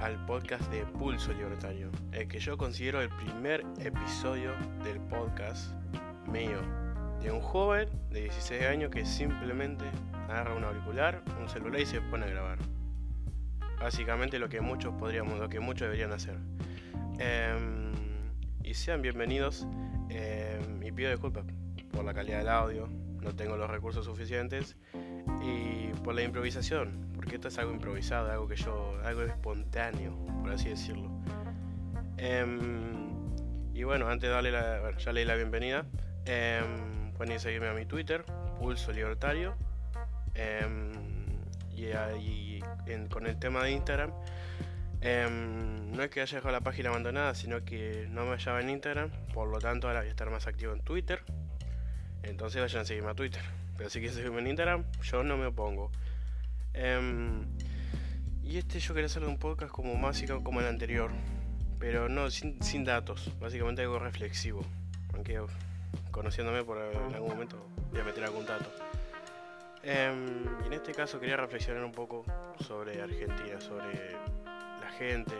al podcast de Pulso Libertario, el que yo considero el primer episodio del podcast mío, de un joven de 16 años que simplemente agarra un auricular, un celular y se pone a grabar. Básicamente lo que muchos podríamos, lo que muchos deberían hacer. Em, y sean bienvenidos em, y pido disculpas por la calidad del audio, no tengo los recursos suficientes y por la improvisación, porque esto es algo improvisado, algo que yo, algo espontáneo, por así decirlo. Em, y bueno, antes de darle la, bueno, ya leí la bienvenida, em, pueden seguirme a mi Twitter, Pulso Libertario, em, y, con el tema de Instagram. no es que haya dejado la página abandonada, sino que no me hallaba en Instagram, por lo tanto ahora voy a estar más activo en Twitter. Entonces vayan a seguirme a Twitter. Pero si quieren seguirme en Instagram, yo no me opongo. Em, y este yo quería hacer un podcast como más como el anterior. Pero no, sin, datos. Básicamente algo reflexivo. Aunque conociéndome por algún momento voy a meter algún dato. Em, y en este caso quería reflexionar un poco sobre Argentina, sobre la gente.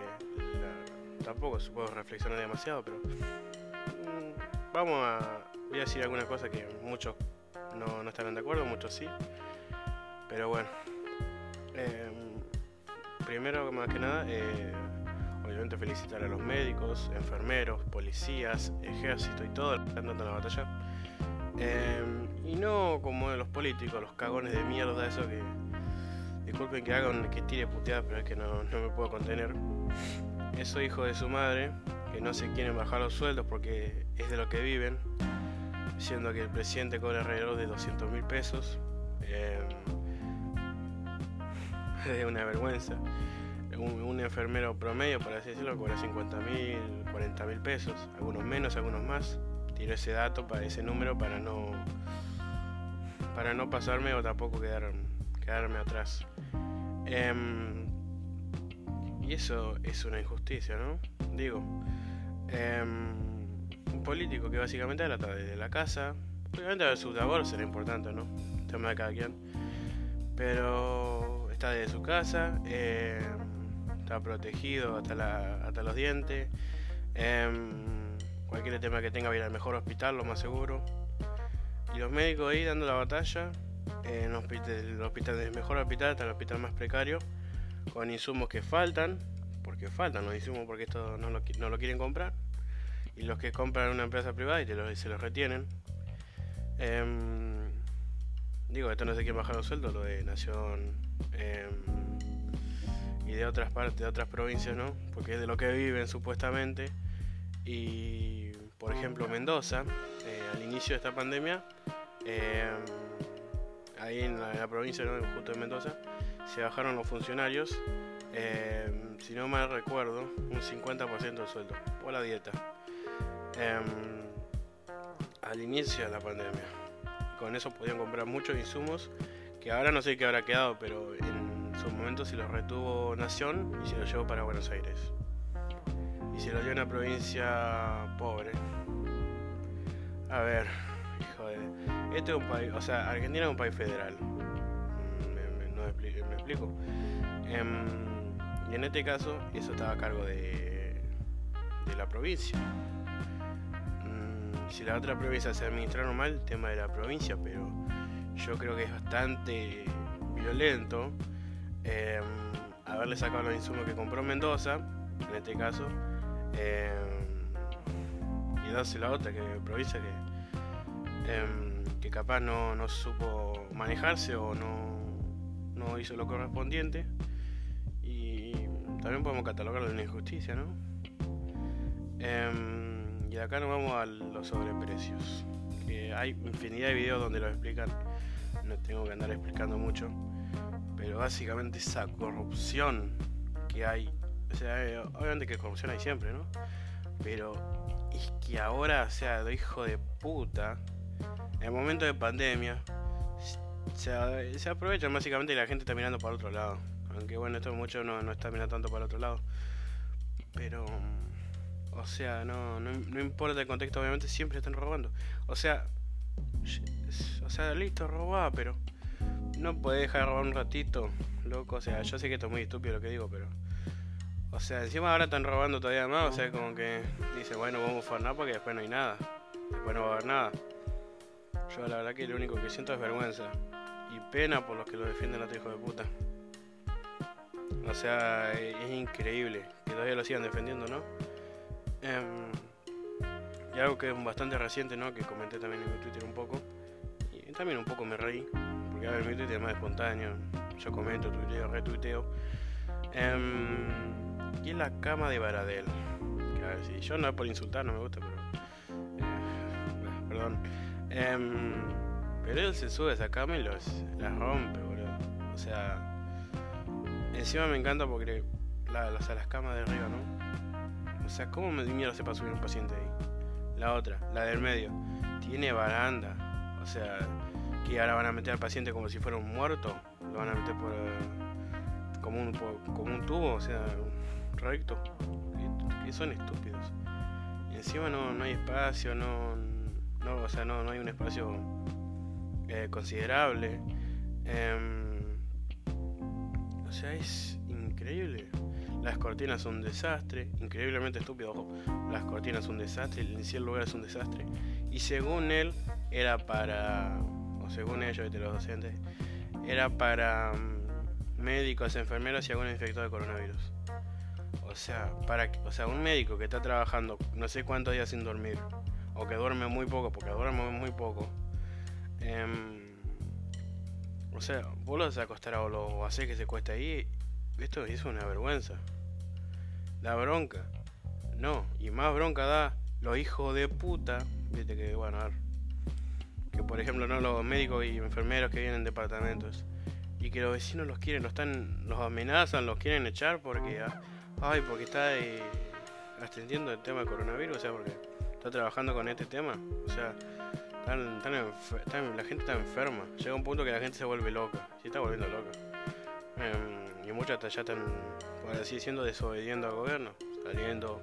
tampoco se puede reflexionar demasiado, pero mm, vamos a, voy a decir algunas cosas que muchos no, no estarán de acuerdo, muchos sí. Pero bueno. Em, primero, más que nada, eh, obviamente felicitar a los médicos, enfermeros, policías, ejército y todo que están dando la batalla. Em, y no como los políticos, los cagones de mierda, eso que. Disculpen que hagan, que tire puteadas, pero es que no, no me puedo contener. Eso hijo de su madre, que no se quieren bajar los sueldos porque es de lo que viven siendo que el presidente cobra alrededor de 200 mil pesos. Eh, es una vergüenza. Un, enfermero promedio, por así decirlo, cobra 50 mil, 40 mil pesos, algunos menos, algunos más. Tiro ese dato para ese número para no para no pasarme o tampoco quedar, quedarme atrás. Em, y eso es una injusticia, ¿no? Digo, em, político que básicamente trata de la casa. Obviamente su labor será importante, ¿no? El tema de cada quien. Pero está desde su casa, eh, está protegido hasta, la, hasta los dientes. Em, cualquier tema que tenga va al mejor hospital, lo más seguro. Y los médicos ahí dando la batalla, en el hospital, del mejor hospital hasta el hospital más precario, con insumos que faltan, porque faltan los insumos porque esto no lo, no lo quieren comprar y los que compran una empresa privada y se los retienen. Em, digo, esto no sé quién bajar los sueldos, lo de Nación em, y de otras partes, de otras provincias, ¿no? Porque es de lo que viven supuestamente. Y por ejemplo, Mendoza, eh, al inicio de esta pandemia, em, ahí en la, provincia, justo de Mendoza, se bajaron los funcionarios, si no mal recuerdo, un 50% del sueldo por la dieta. Em, al inicio de la pandemia. Con eso podían comprar muchos insumos que ahora no sé qué habrá quedado, pero en su momento se los retuvo Nación y se los llevó para Buenos Aires. Y se los dio a una provincia pobre. A ver, hijo de... Este es un país, o sea, Argentina es un país federal. Mm, me, no explico. Em, y en este caso, eso estaba a cargo de la provincia si la otra provincia se administraron mal, el tema de la provincia, pero yo creo que es bastante violento em, haberle sacado los insumos que compró Mendoza, en este caso, em, y darse la otra que provincia que, em, que capaz no, no, supo manejarse o no, no hizo lo correspondiente. Y también podemos catalogarlo de una injusticia, ¿no? Y acá nos vamos a los sobreprecios. Que hay infinidad de videos donde lo explican. No tengo que andar explicando mucho. Pero básicamente esa corrupción que hay. O sea, eh, obviamente que corrupción hay siempre, ¿no? Pero es que ahora, o sea, de hijo de puta, en el momento de pandemia, se, se aprovechan básicamente y la gente está mirando para otro lado. Aunque bueno, esto mucho no, no está mirando tanto para el otro lado. Pero o sea, no, no, importa el contexto, obviamente siempre están robando. O sea, o sea, listo, robá, pero no puedes dejar de robar un ratito, loco. O sea, yo sé que esto es muy estúpido lo que digo, pero O sea, encima ahora están robando todavía más, o sea, como que dice, bueno, vamos a farnar porque después no hay nada. Después no va a haber nada. Yo la verdad que lo único que siento es vergüenza. Y pena por los que lo defienden a tu hijo de puta. O sea, es increíble que todavía lo sigan defendiendo, ¿no? Em, y algo que es bastante reciente, ¿no? Que comenté también en mi Twitter un poco. Y también un poco me reí. Porque a ver, mi Twitter es más espontáneo. Yo comento, tuiteo, retuiteo. Eh, y es la cama de Baradel. Que a ver, si yo no por insultar, no me gusta, pero. Eh, perdón. Em, pero él se sube a esa cama y los, las rompe, boludo. O sea. Encima me encanta porque. La, las, las camas de arriba, ¿no? O sea, ¿cómo me mierda se para subir un paciente ahí? La otra, la del medio. Tiene baranda. O sea, que ahora van a meter al paciente como si fuera un muerto. Lo van a meter por. como, un, como un tubo, o sea, recto. Que son estúpidos. Encima no, no hay espacio, no no, o sea, no, no hay un espacio eh, considerable. Eh, o sea, es increíble. Las cortinas son un desastre, increíblemente estúpido, ojo. Las cortinas son un desastre, el cielo lugar es un desastre. Y según él, era para, o según ellos, los docentes, era para um, médicos, enfermeros y algún infectado de coronavirus. O sea, para, o sea, un médico que está trabajando no sé cuántos días sin dormir, o que duerme muy poco, porque duerme muy poco. Eh, o sea, vos lo haces acostar a o haces que se cueste ahí, esto es una vergüenza. La bronca. No, y más bronca da los hijos de puta, viste que, bueno, a ver, que por ejemplo, no los médicos y enfermeros que vienen en departamentos y que los vecinos los quieren, los están, los amenazan, los quieren echar porque, ah, ay, porque está eh, atendiendo el tema del coronavirus, o sea, porque está trabajando con este tema. O sea, la gente está enferma. Llega un punto que la gente se vuelve loca. Se está volviendo loca. Em, y muchas ya están, por así decirlo, desobediendo al gobierno. Saliendo.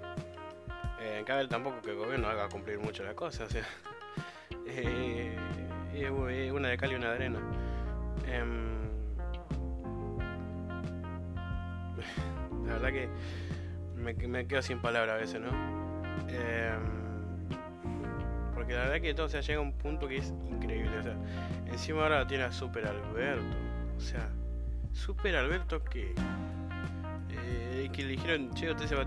Eh, cada tampoco que el gobierno haga cumplir mucho la cosa. O sea, eh, es una de cal y una de arena. Em, la verdad que me, me quedo sin palabras a veces, ¿no? Eh, porque la verdad que todo, o sea, llega a un punto que es increíble. O sea, encima ahora tiene a Super Alberto. O sea, Super Alberto que. Que le dijeron, che, ¿ustedes se, va,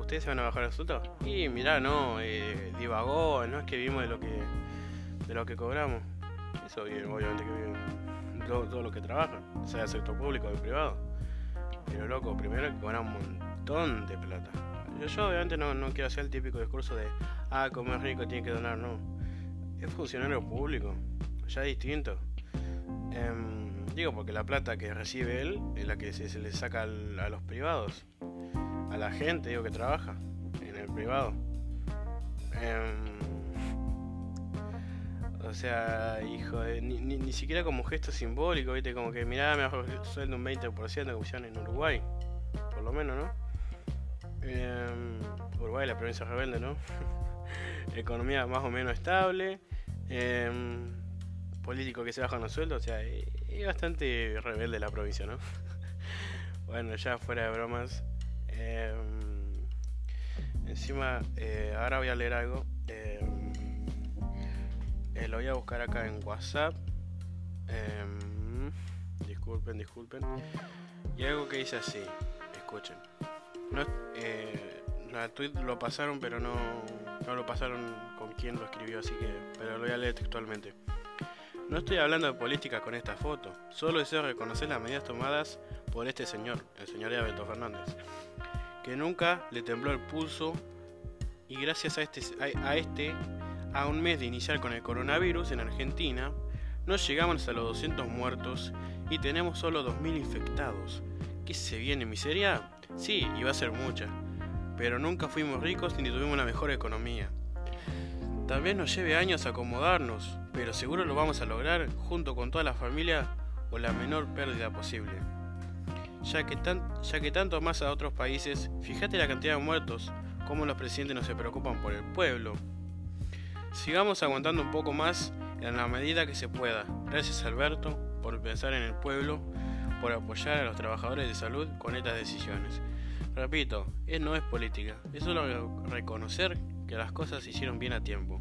¿ustedes se van a bajar el sueldo? Y mirá, no, eh, divagó, no es que vimos de lo que de lo que cobramos. Eso obviamente que viven todo, todo, lo que trabajan, sea sector público o privado. Pero loco, primero que cobran un montón de plata. Yo, obviamente no, no, quiero hacer el típico discurso de, ah, como es rico tiene que donar, no. Es funcionario público, ya distinto. Em, digo, porque la plata que recibe él es la que se, le saca a los privados, a la gente, que trabaja en el privado. Em, o sea, hijo, ni, ni, siquiera como gesto simbólico, ¿viste? Como que mirá, me bajo el sueldo un 20% como en Uruguay, por lo menos, ¿no? Eh, Uruguay, la provincia rebelde, ¿no? Economía más o menos estable. Em, político que se bajan los sueldos, o sea, es bastante rebelde la provincia, ¿no? bueno, ya fuera de bromas. Em, encima, eh, ahora voy a leer algo. Em, eh, lo voy a buscar acá en WhatsApp. disculpen, disculpen. Y algo que dice así. Escuchen. No, eh, la tweet lo pasaron, pero no, no lo pasaron con quien lo escribió, así que, pero lo voy a leer textualmente. No estoy hablando de política con esta foto, solo deseo reconocer las medidas tomadas por este señor, el señor Alberto Fernández, que nunca le tembló el pulso y gracias a este, a, este, a un mes de iniciar con el coronavirus en Argentina, no llegamos a los 200 muertos y tenemos solo 2.000 infectados. ¿Qué se viene, miseria? Sí, iba a ser mucha, pero nunca fuimos ricos ni tuvimos una mejor economía. Tal vez nos lleve años acomodarnos, pero seguro lo vamos a lograr junto con toda la familia o la menor pérdida posible. Ya que, ya que tanto más a otros países, fíjate la cantidad de muertos, cómo los presidentes no se preocupan por el pueblo. Sigamos aguantando un poco más en la medida que se pueda. Gracias Alberto por pensar en el pueblo por apoyar a los trabajadores de salud con estas decisiones. Repito, no es política, es solo reconocer que las cosas se hicieron bien a tiempo.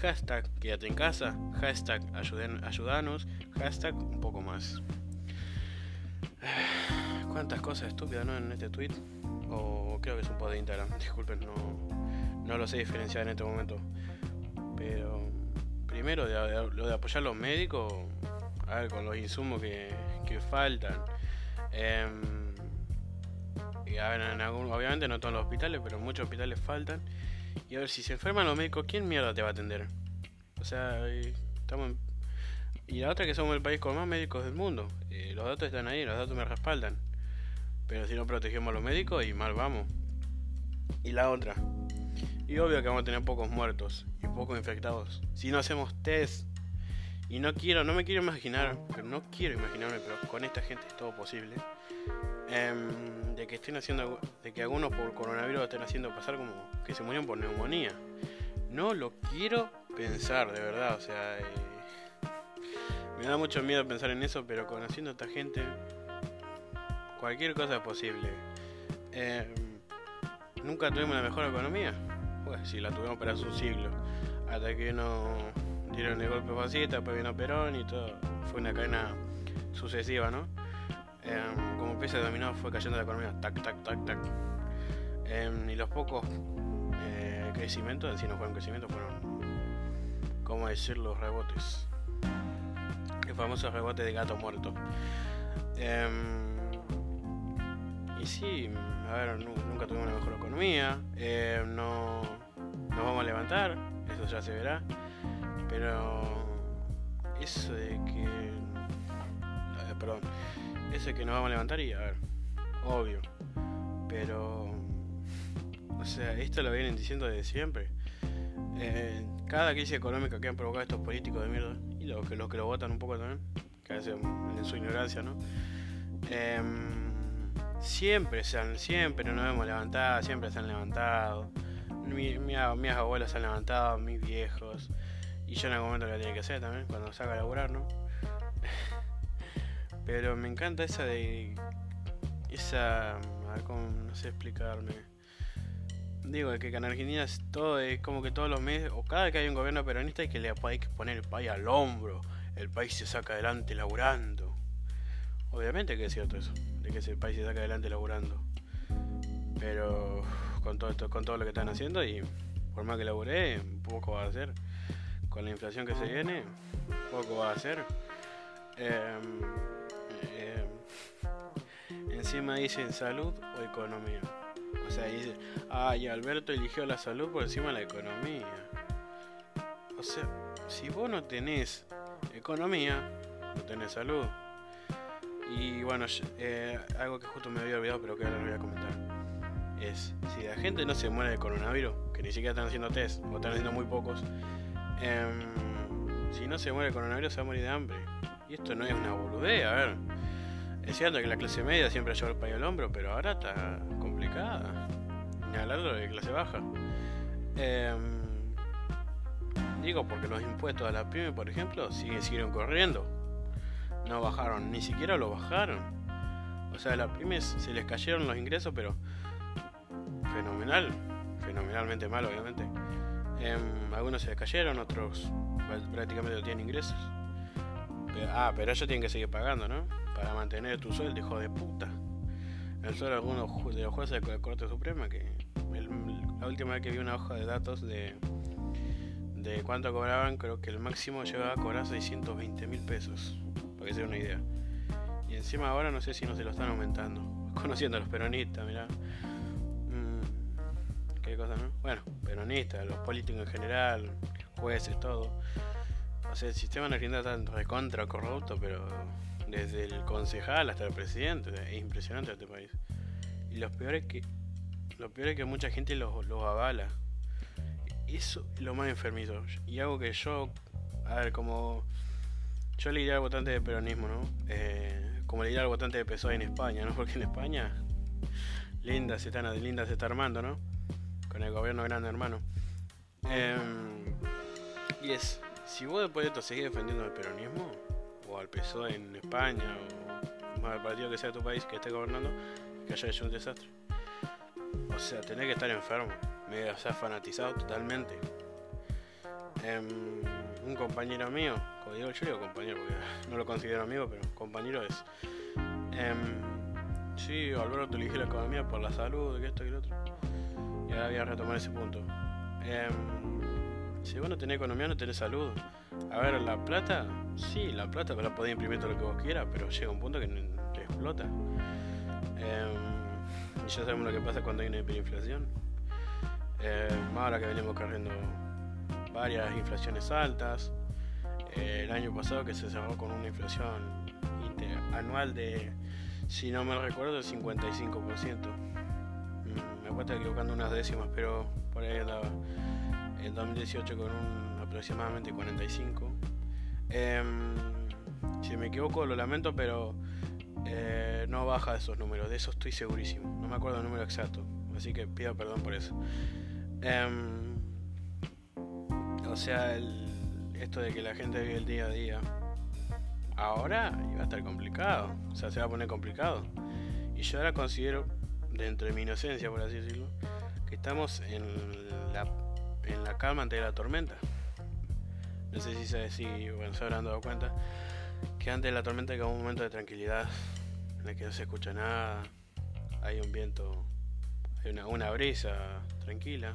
Hashtag quédate en casa, hashtag ayudanos, hashtag un poco más. Cuántas cosas estúpidas, ¿no? En este tweet. O creo que es un post de Instagram. Disculpen, no, no lo sé diferenciar en este momento. Pero primero lo de apoyar a los médicos, a ver, con los insumos que, que faltan. Em, y a ver, en algún, obviamente no todos los hospitales, pero muchos hospitales faltan. Y a ver, si se enferman los médicos, ¿quién mierda te va a atender? O sea, estamos Y la otra que somos el país con más médicos del mundo. Eh, los datos están ahí, los datos me respaldan. Pero si no protegemos a los médicos, y mal vamos. Y la otra. Y obvio que vamos a tener pocos muertos y pocos infectados. Si no hacemos test. Y no quiero, no me quiero imaginar, pero no quiero imaginarme, pero con esta gente es todo posible. Em, de que estén haciendo, de que algunos por coronavirus estén haciendo pasar como que se murieron por neumonía. No lo quiero pensar, de verdad, o sea, eh, me da mucho miedo pensar en eso, pero conociendo a esta gente, cualquier cosa es posible. Em, Nunca tuvimos la mejor economía, pues si la tuvimos para su siglo, hasta que no dieron el golpe fascista, después vino Perón y todo, fue una cadena sucesiva, ¿no? Em, como pieza de dominó fue cayendo la economía, tac, tac, tac, tac. Em, y los pocos eh, crecimientos, en sí no fueron crecimientos, fueron, ¿cómo decir, los rebotes? El famoso rebote de gato muerto. Sí, a ver, nunca tuvimos una mejor economía, no nos vamos a levantar, eso ya se verá, pero eso de que, eh, perdón, eso que nos vamos a levantar y a ver, obvio. Pero, o sea, esto lo vienen diciendo desde siempre. Eh, cada crisis económica que han provocado estos políticos de mierda, y los que, los que lo votan un poco también, que hacen en su ignorancia, ¿no? Em, siempre, se han, siempre nos hemos levantado, siempre se han levantado. Mi, mi, mis abuelos se han levantado, mis viejos. Y yo en algún momento lo tiene que hacer también, cuando salga a laburar, ¿no? Pero me encanta esa de. Esa. no sé explicarme. Digo, que en Argentina es todo, es como que todos los meses, o cada vez que hay un gobierno peronista, hay que, le, hay que poner el país al hombro. El país se saca adelante laburando. Obviamente que es cierto eso, de que ese país se saca adelante laburando. Pero con todo esto, con todo lo que están haciendo y por más que laburé, poco va a hacer. Con la inflación que se viene, poco va a hacer. Eh, eh, encima dicen salud o economía. O sea, dice, ay, Alberto eligió la salud por encima de la economía. O sea, si vos no tenés economía, no tenés salud. Y bueno, eh, algo que justo me había olvidado, pero que ahora lo voy a comentar. Es, si la gente no se muere de coronavirus, que ni siquiera están haciendo test, o están haciendo muy pocos, em, si no se muere de coronavirus se va a morir de hambre. Y esto no es una boludea, a ver. Es cierto que la clase media siempre lleva el país al hombro, pero ahora está complicada. Ni hablar de clase baja. Em, digo porque los impuestos a la pyme, por ejemplo, siguen, siguen corriendo. No bajaron, ni siquiera lo bajaron. O sea, las pymes se les cayeron los ingresos, pero fenomenal. Fenomenalmente mal, obviamente. Em, algunos se les cayeron, otros prácticamente no tienen ingresos. Ah, pero ellos tienen que seguir pagando, ¿no? Para mantener tu sueldo, hijo de puta. El sueldo de algunos de los jueces de la Corte Suprema, que la última vez que vi una hoja de datos de, de cuánto cobraban, creo que el máximo llegaba a cobrar 620 mil pesos, que se una idea. Y encima ahora no sé si no se lo están aumentando. Conociendo a los peronistas, mirá. Mm, qué cosa, ¿no? Bueno, peronistas, los políticos en general, jueces, todo. O sea, el sistema en Argentina está recontra corrupto, pero desde el concejal hasta el presidente, es impresionante este país. Y lo peor es que lo peor es que mucha gente los, avala. Eso es lo más enfermizo. Y algo que yo, a ver, como yo le diría al votante de peronismo, ¿no? Eh, como le diría al votante de PSOE en España, ¿no? Porque en España, linda se está, linda se está armando, ¿no? Con el gobierno grande hermano. Em, y es si vos después de esto seguís defendiendo el peronismo, o al PSOE en España, o al partido que sea de tu país que esté gobernando, que haya hecho un desastre. o sea, tenés que estar enfermo, o sea, fanatizado totalmente. Em, un compañero mío, como digo, yo digo compañero porque no lo considero amigo, pero compañero es. Eh, sí, Alberto elige la economía por la salud, que esto y lo otro. Y ahora voy a retomar ese punto. Em, si vos no tenés economía, no tenés salud. A ver, la plata, sí, la plata la podés imprimir todo lo que vos quieras, pero llega un punto que te explota. y ya sabemos lo que pasa cuando hay una hiperinflación. ahora que venimos corriendo varias inflaciones altas. Eh, el año pasado que se cerró con una inflación anual de, si no me recuerdo, el 55%. Mm, me puedo estar equivocando unas décimas, pero por ahí andaba. En 2018 con un aproximadamente 45. Em, si me equivoco, lo lamento, pero eh, no baja esos números, de eso estoy segurísimo. No me acuerdo el número exacto, así que pido perdón por eso. Em, o sea, esto de que la gente vive el día a día. Ahora iba a estar complicado. O sea, se va a poner complicado. Y yo ahora considero, dentro de mi inocencia, por así decirlo, que estamos en la, en la calma ante la tormenta. No sé si, se, si bueno, se dado cuenta que antes de la tormenta hay un momento de tranquilidad en el que no se escucha nada, hay un viento, hay una, una brisa tranquila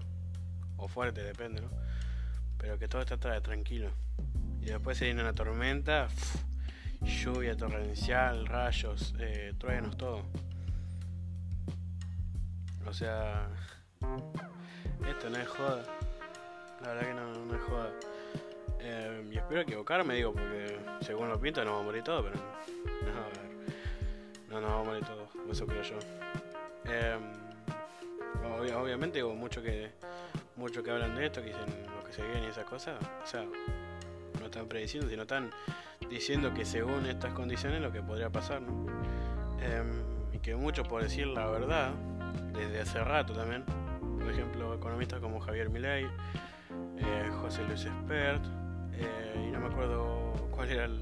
o fuerte, depende, ¿no? Pero que todo está tranquilo. Y después se viene una tormenta, lluvia torrencial, rayos, eh, truenos, todo. O sea, esto no es joda. La verdad que no, no es joda. Eh, y espero equivocarme, digo, porque según lo pinto no va a morir todo, pero no, a ver. No, no va a morir todo, eso creo yo. Eh, obviamente, hubo mucho que, mucho que hablan de esto, que dicen se viene y esas cosas, o sea, no están prediciendo, sino están diciendo que según estas condiciones lo que podría pasar, ¿no? Em, y que muchos, por decir la verdad, desde hace rato también, por ejemplo, economistas como Javier Milei, eh, José Luis Espert, eh, y no me acuerdo cuál era el,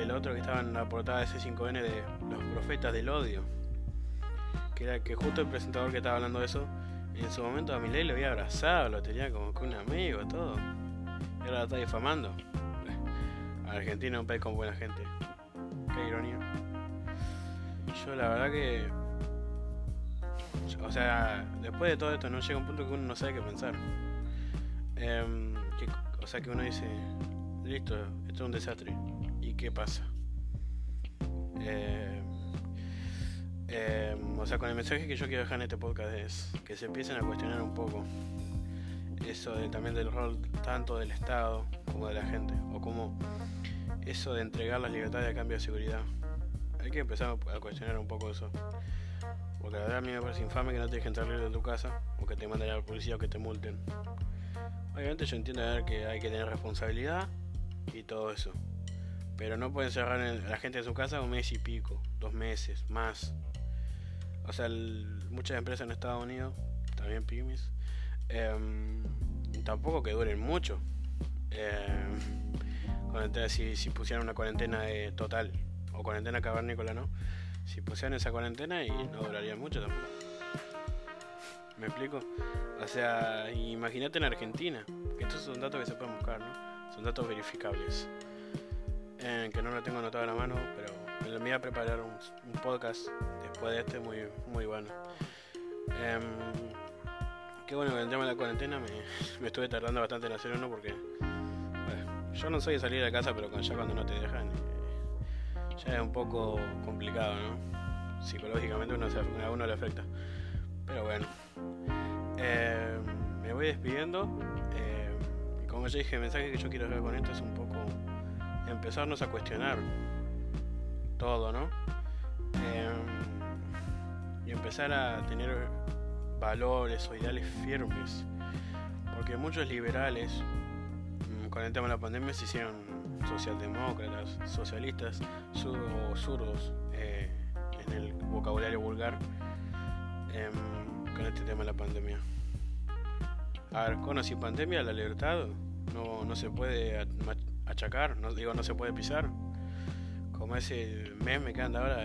el, otro que estaba en la portada de C5N de Los Profetas del Odio, que era que justo el presentador que estaba hablando de eso en su momento a Milei lo había abrazado, lo tenía como que un amigo, todo. Y ahora lo está difamando. Argentina es un país con buena gente. Qué ironía. Yo la verdad que... O sea, después de todo esto no llega un punto que uno no sabe qué pensar. Em, o sea que uno dice, listo, esto es un desastre. ¿Y qué pasa? Eh, eh, o sea, con el mensaje que yo quiero dejar en este podcast es que se empiecen a cuestionar un poco eso también del rol tanto del Estado como de la gente, o como eso de entregar las libertades a cambio de seguridad. Hay que empezar a cuestionar un poco eso. Porque la verdad a mí me parece infame que no te dejen salir de tu casa, o que te manden a la policía o que te multen. Obviamente yo entiendo que hay que tener responsabilidad y todo eso. Pero no pueden cerrar a la gente de su casa un mes y pico, dos meses, más o sea, muchas empresas en Estados Unidos, también pymes, em, tampoco que duren mucho. Eh, si, si pusieran una cuarentena total o cuarentena cavernícola, ¿no? Si pusieran esa cuarentena y no duraría mucho tampoco. ¿Me explico? O sea, imagínate en Argentina, que estos son datos que se pueden buscar, ¿no? Son datos verificables. Eh, que no lo tengo anotado a la mano, pero me voy a preparar un, podcast después de este muy, muy bueno. Eh, qué bueno que el tema de la cuarentena me, estuve tardando bastante en hacer uno porque yo no soy de salir de casa, pero ya cuando no te dejan eh, ya es un poco complicado, ¿no? Psicológicamente uno a uno le afecta. Pero bueno, eh, me voy despidiendo. Eh, y como ya dije, el mensaje que yo quiero hacer con esto es un poco empezarnos a cuestionar todo, ¿no? Em, y empezar a tener valores o ideales firmes. Porque muchos liberales, mm, con el tema de la pandemia, se hicieron socialdemócratas, socialistas o zurdos eh, en el vocabulario vulgar em, con este tema de la pandemia. A ver, con o pandemia, la libertad no, no se puede achacar, no digo no se puede pisar como ese meme que anda ahora,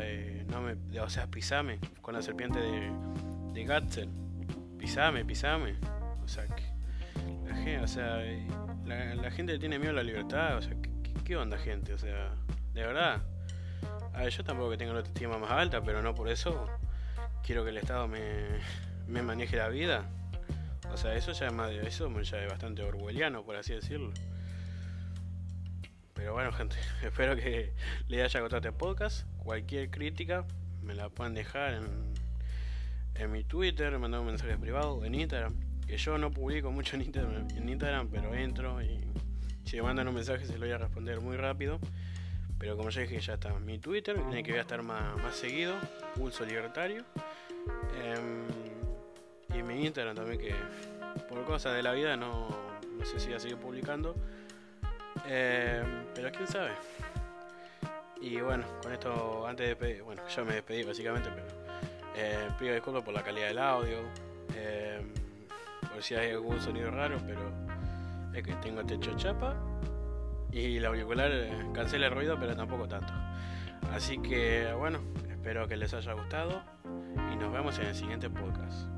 no me, o sea, pisame, con la serpiente de, de Gatzel. Pisame, pisame. O sea, que la gente, o sea, la, gente tiene miedo a la libertad. O sea, ¿qué, onda, gente? O sea, de verdad. A yo tampoco que tenga la autoestima más alta, pero no por eso quiero que el Estado me, me maneje la vida. O sea, eso ya es más eso ya es bastante orwelliano, por así decirlo. Pero bueno, gente, espero que le haya gustado este podcast. Cualquier crítica me la pueden dejar en, en mi Twitter, mandar un mensaje privado, en Instagram. Que yo no publico mucho en Instagram, en Instagram, pero entro y si me mandan un mensaje se lo voy a responder muy rápido. Pero como ya dije, ya está mi Twitter, en que voy a estar más, más seguido, Pulso Libertario. Em, y mi Instagram también, que por cosas de la vida no, no sé si voy a seguir publicando. Em, pero quién sabe. Y bueno, con esto, antes de bueno, ya me despedí básicamente, pero eh, pido disculpas por la calidad del audio, eh, por si hay algún sonido raro, pero es que tengo techo chapa y la auricular eh, cancela el ruido, pero tampoco tanto. Así que bueno, espero que les haya gustado y nos vemos en el siguiente podcast.